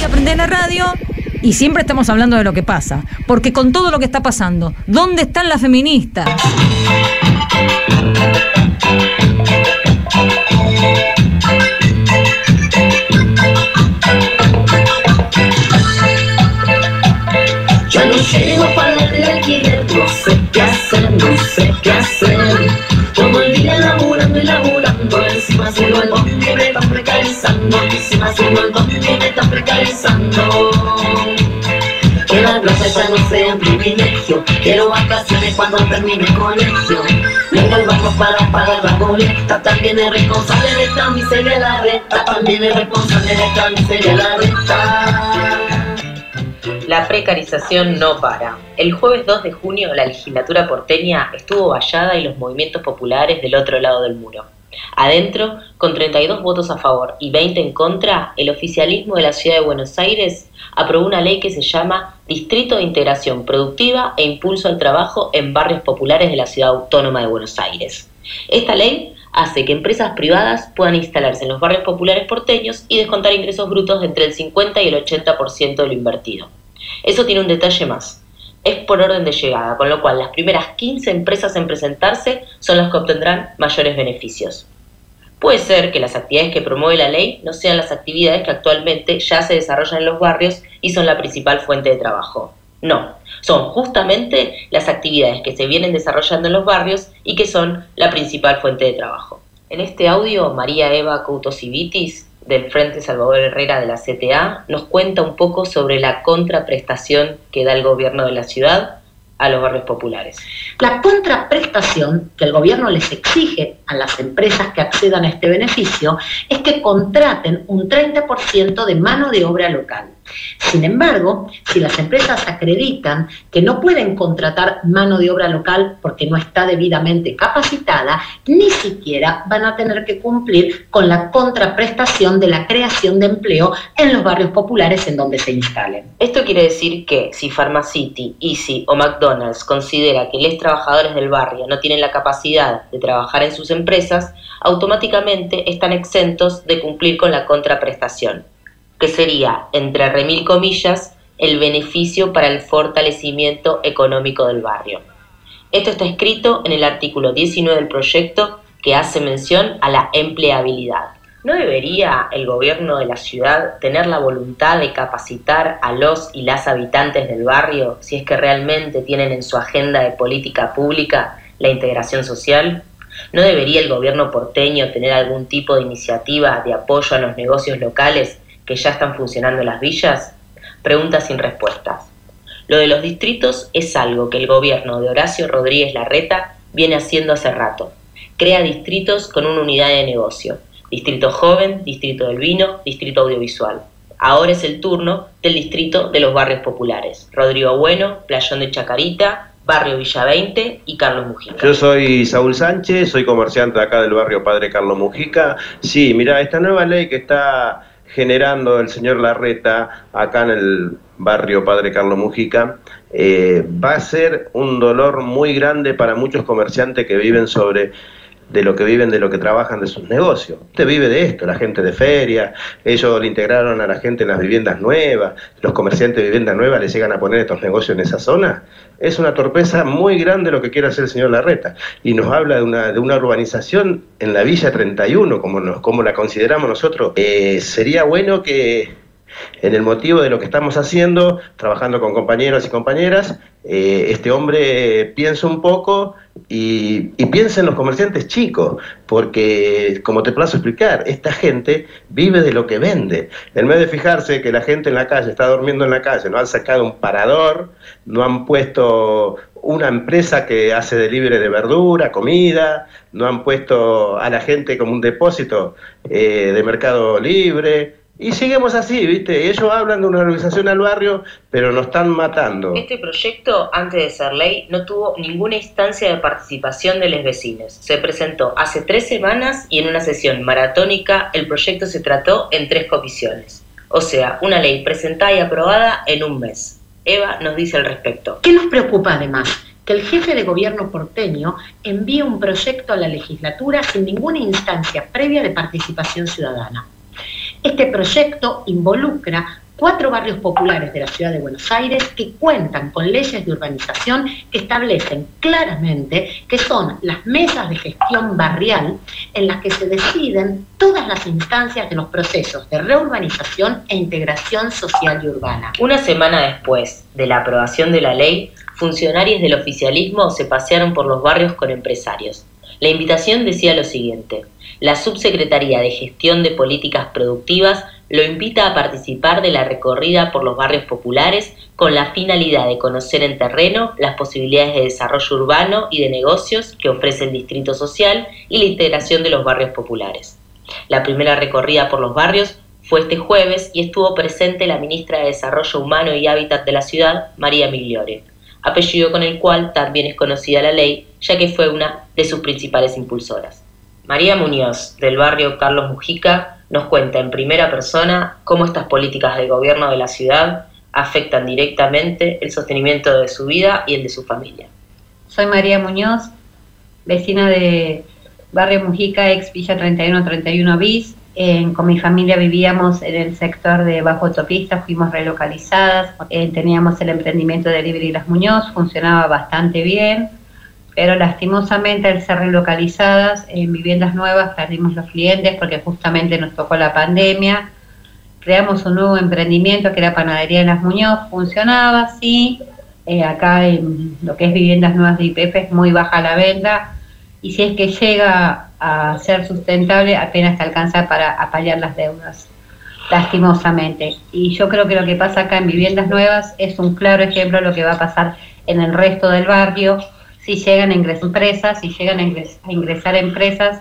día prendés la radio y siempre estamos hablando de lo que pasa. Porque con todo lo que está pasando, ¿dónde están las feministas? Precarizando. Que la plaza ya no sea un privilegio, quiero vacaciones cuando termine el colegio. Vengo al banco para pagar la boleta, también es responsable de esta miseria la renta, también es responsable de esta miseria la renta. La precarización no para. El jueves 2 de junio la legislatura porteña estuvo vallada y los movimientos populares del otro lado del muro. Adentro, con 32 votos a favor y 20 en contra, el oficialismo de la ciudad de Buenos Aires aprobó una ley que se llama Distrito de Integración Productiva e Impulso al Trabajo en Barrios Populares de la Ciudad Autónoma de Buenos Aires. Esta ley hace que empresas privadas puedan instalarse en los barrios populares porteños y descontar ingresos brutos de entre el 50 y el 80% de lo invertido. Eso tiene un detalle más. Es por orden de llegada, con lo cual las primeras 15 empresas en presentarse son las que obtendrán mayores beneficios. Puede ser que las actividades que promueve la ley no sean las actividades que actualmente ya se desarrollan en los barrios y son la principal fuente de trabajo. No, son justamente las actividades que se vienen desarrollando en los barrios y que son la principal fuente de trabajo. En este audio, María Eva Coutosivitis, del Frente Salvador Herrera de la CTA, nos cuenta un poco sobre la contraprestación que da el gobierno de la ciudad a los barrios populares. La contraprestación que el gobierno les exige a las empresas que accedan a este beneficio es que contraten un 30% de mano de obra local. Sin embargo, si las empresas acreditan que no pueden contratar mano de obra local porque no está debidamente capacitada, ni siquiera van a tener que cumplir con la contraprestación de la creación de empleo en los barrios populares en donde se instalen. Esto quiere decir que si Pharmacity, Easy o McDonald's considera que los trabajadores del barrio no tienen la capacidad de trabajar en sus empresas, automáticamente están exentos de cumplir con la contraprestación que sería, entre remil comillas, el beneficio para el fortalecimiento económico del barrio. Esto está escrito en el artículo 19 del proyecto que hace mención a la empleabilidad. ¿No debería el gobierno de la ciudad tener la voluntad de capacitar a los y las habitantes del barrio si es que realmente tienen en su agenda de política pública la integración social? ¿No debería el gobierno porteño tener algún tipo de iniciativa de apoyo a los negocios locales que ya están funcionando las villas? Preguntas sin respuestas. Lo de los distritos es algo que el gobierno de Horacio Rodríguez Larreta viene haciendo hace rato. Crea distritos con una unidad de negocio. Distrito joven, distrito del vino, distrito audiovisual. Ahora es el turno del distrito de los barrios populares. Rodrigo Bueno, Playón de Chacarita, Barrio Villa 20 y Carlos Mujica. Yo soy Saúl Sánchez, soy comerciante acá del barrio Padre Carlos Mujica. Sí, mira, esta nueva ley que está generando el señor Larreta acá en el barrio Padre Carlos Mujica, eh, va a ser un dolor muy grande para muchos comerciantes que viven sobre de lo que viven, de lo que trabajan de sus negocios. Usted vive de esto, la gente de feria, ellos le integraron a la gente en las viviendas nuevas, los comerciantes de viviendas nuevas le llegan a poner estos negocios en esa zona. Es una torpeza muy grande lo que quiere hacer el señor Larreta. Y nos habla de una, de una urbanización en la Villa 31, como, nos, como la consideramos nosotros. Eh, sería bueno que en el motivo de lo que estamos haciendo, trabajando con compañeros y compañeras, eh, este hombre piensa un poco y, piensa en los comerciantes chicos, porque como te plazo explicar, esta gente vive de lo que vende. En vez de fijarse que la gente en la calle está durmiendo en la calle, no han sacado un parador, no han puesto una empresa que hace delivery de verdura, comida, no han puesto a la gente como un depósito eh, de mercado libre, y seguimos así, ¿viste? Ellos hablan de una organización al barrio, pero nos están matando. Este proyecto, antes de ser ley, no tuvo ninguna instancia de participación de los vecinos. Se presentó hace tres semanas y en una sesión maratónica el proyecto se trató en tres comisiones. O sea, una ley presentada y aprobada en un mes. Eva nos dice al respecto. ¿Qué nos preocupa además? Que el jefe de gobierno porteño envíe un proyecto a la legislatura sin ninguna instancia previa de participación ciudadana. Este proyecto involucra cuatro barrios populares de la ciudad de Buenos Aires que cuentan con leyes de urbanización que establecen claramente que son las mesas de gestión barrial en las que se deciden todas las instancias de los procesos de reurbanización e integración social y urbana. Una semana después de la aprobación de la ley, funcionarios del oficialismo se pasearon por los barrios con empresarios. La invitación decía lo siguiente, la Subsecretaría de Gestión de Políticas Productivas lo invita a participar de la recorrida por los barrios populares con la finalidad de conocer en terreno las posibilidades de desarrollo urbano y de negocios que ofrece el distrito social y la integración de los barrios populares. La primera recorrida por los barrios fue este jueves y estuvo presente la ministra de Desarrollo Humano y Hábitat de la ciudad, María Migliore, apellido con el cual también es conocida la ley, ya que fue una de sus principales impulsoras. María Muñoz, del barrio Carlos Mujica, nos cuenta en primera persona cómo estas políticas de gobierno de la ciudad afectan directamente el sostenimiento de su vida y el de su familia. Soy María Muñoz, vecina de Barrio Mujica, ex Villa 3131 bis. con mi familia vivíamos en el sector de Bajo Autopista, fuimos relocalizadas, eh, teníamos el emprendimiento de Libre y Las Muñoz, funcionaba bastante bien pero lastimosamente al ser relocalizadas en viviendas nuevas perdimos los clientes porque justamente nos tocó la pandemia. Creamos un nuevo emprendimiento que era Panadería de las Muñoz, funcionaba, sí. Eh, acá en lo que es viviendas nuevas de IPF es muy baja la venta y si es que llega a ser sustentable apenas te alcanza para apalear las deudas, lastimosamente. Y yo creo que lo que pasa acá en viviendas nuevas es un claro ejemplo de lo que va a pasar en el resto del barrio si llegan a ingresar empresas, si llegan a ingresar, empresas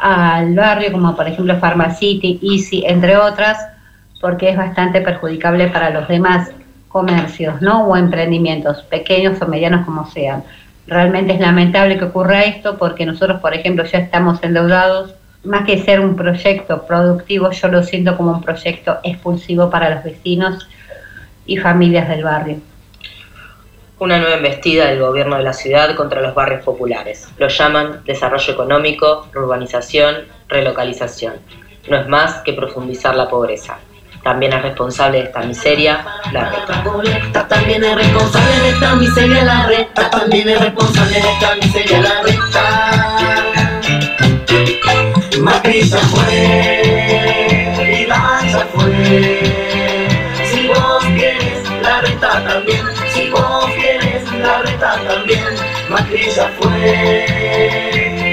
al barrio, como por ejemplo Pharmacity, Easy, entre otras, porque es bastante perjudicable para los demás comercios, ¿no? O emprendimientos, pequeños o medianos como sean. Realmente es lamentable que ocurra esto porque nosotros, por ejemplo, ya estamos endeudados. Más que ser un proyecto productivo, yo lo siento como un proyecto expulsivo para los vecinos y familias del barrio una nueva embestida del gobierno de la ciudad contra los barrios populares. Lo llaman desarrollo económico, urbanización, relocalización. No es más que profundizar la pobreza. También es responsable de esta miseria la reta. También es responsable de esta miseria la reta. También es responsable de esta miseria la reta. Macri fue, la reta también, Macri ya fue,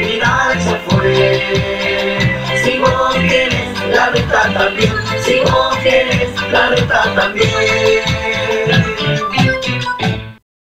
Vidal ya fue. Si vos quieres la reta también, si vos quieres la reta también.